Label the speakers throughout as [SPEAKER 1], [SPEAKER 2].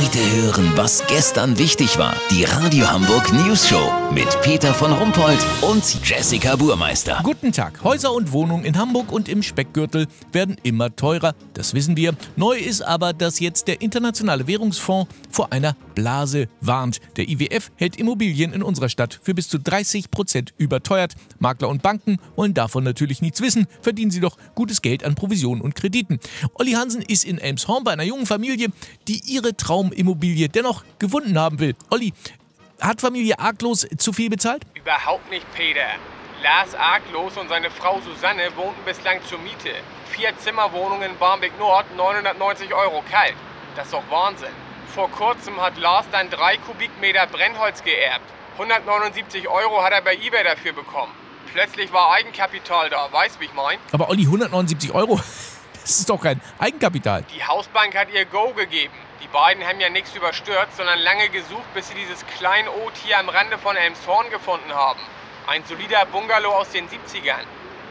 [SPEAKER 1] Heute hören, was gestern wichtig war. Die Radio Hamburg News Show mit Peter von Rumpold und Jessica Burmeister.
[SPEAKER 2] Guten Tag. Häuser und Wohnungen in Hamburg und im Speckgürtel werden immer teurer. Das wissen wir. Neu ist aber, dass jetzt der Internationale Währungsfonds vor einer Blase warnt. Der IWF hält Immobilien in unserer Stadt für bis zu 30 Prozent überteuert. Makler und Banken wollen davon natürlich nichts wissen. Verdienen sie doch gutes Geld an Provisionen und Krediten. Olli Hansen ist in Elmshorn bei einer jungen Familie, die ihre Traumimmobilie dennoch gefunden haben will. Olli, hat Familie Arglos zu viel bezahlt?
[SPEAKER 3] Überhaupt nicht, Peter. Lars Arglos und seine Frau Susanne wohnten bislang zur Miete. Vier Zimmerwohnungen in Barmbek Nord, 990 Euro kalt. Das ist doch Wahnsinn. Vor kurzem hat Lars dann drei Kubikmeter Brennholz geerbt. 179 Euro hat er bei eBay dafür bekommen. Plötzlich war Eigenkapital da, weißt wie ich mein?
[SPEAKER 2] Aber Olli, 179 Euro, das ist doch kein Eigenkapital.
[SPEAKER 3] Die Hausbank hat ihr Go gegeben. Die beiden haben ja nichts überstürzt, sondern lange gesucht, bis sie dieses Kleinod hier am Rande von Elmshorn gefunden haben. Ein solider Bungalow aus den 70ern.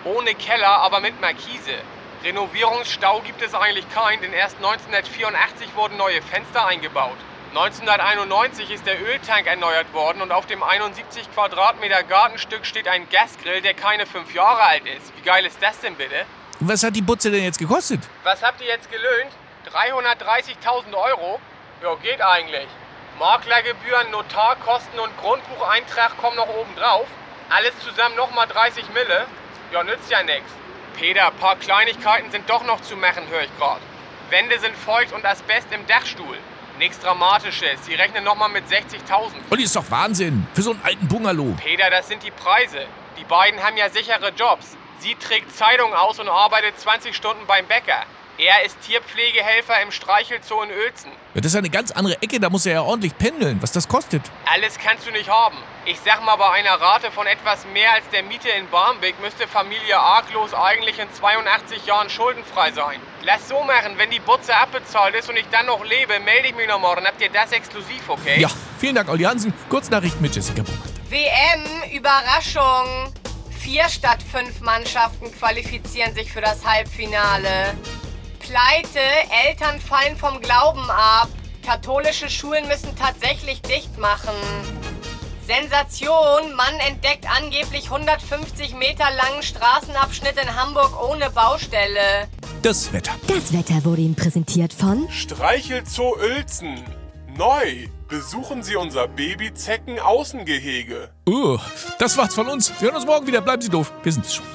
[SPEAKER 3] Ohne Keller, aber mit Markise. Renovierungsstau gibt es eigentlich keinen, denn erst 1984 wurden neue Fenster eingebaut. 1991 ist der Öltank erneuert worden und auf dem 71 Quadratmeter Gartenstück steht ein Gasgrill, der keine fünf Jahre alt ist. Wie geil ist das denn bitte?
[SPEAKER 2] Was hat die Butze denn jetzt gekostet?
[SPEAKER 3] Was habt ihr jetzt gelöhnt? 330.000 Euro? Ja, geht eigentlich. Maklergebühren, Notarkosten und Grundbucheintrag kommen noch oben drauf. Alles zusammen nochmal 30 Mille. Ja, nützt ja nix. Peter, paar Kleinigkeiten sind doch noch zu machen, höre ich grad. Wände sind feucht und Asbest im Dachstuhl. Nichts Dramatisches. Sie rechnen nochmal mit 60.000.
[SPEAKER 2] Olli, ist doch Wahnsinn. Für so einen alten Bungalow.
[SPEAKER 3] Peter, das sind die Preise. Die beiden haben ja sichere Jobs. Sie trägt Zeitung aus und arbeitet 20 Stunden beim Bäcker. Er ist Tierpflegehelfer im Streichelzoo in Uelzen.
[SPEAKER 2] Ja, das ist eine ganz andere Ecke, da muss er ja ordentlich pendeln, was das kostet.
[SPEAKER 3] Alles kannst du nicht haben. Ich sag mal, bei einer Rate von etwas mehr als der Miete in Barmbek müsste Familie Arglos eigentlich in 82 Jahren schuldenfrei sein. Lass so machen, wenn die Butze abbezahlt ist und ich dann noch lebe, melde ich mich noch morgen. Habt ihr das exklusiv, okay?
[SPEAKER 2] Ja, vielen Dank, Olli Hansen. Kurznachrichten mit Jessica Buchmeister.
[SPEAKER 4] WM, Überraschung. Vier statt fünf Mannschaften qualifizieren sich für das Halbfinale. Pleite, Eltern fallen vom Glauben ab. Katholische Schulen müssen tatsächlich dicht machen. Sensation, Mann entdeckt angeblich 150 Meter langen Straßenabschnitt in Hamburg ohne Baustelle.
[SPEAKER 2] Das Wetter.
[SPEAKER 5] Das Wetter wurde Ihnen präsentiert von
[SPEAKER 6] Streichelzoo Uelzen. Neu. Besuchen Sie unser Babyzecken-Außengehege.
[SPEAKER 2] Uh, das war's von uns. Wir hören uns morgen wieder. Bleiben Sie doof. Wir sind es schon.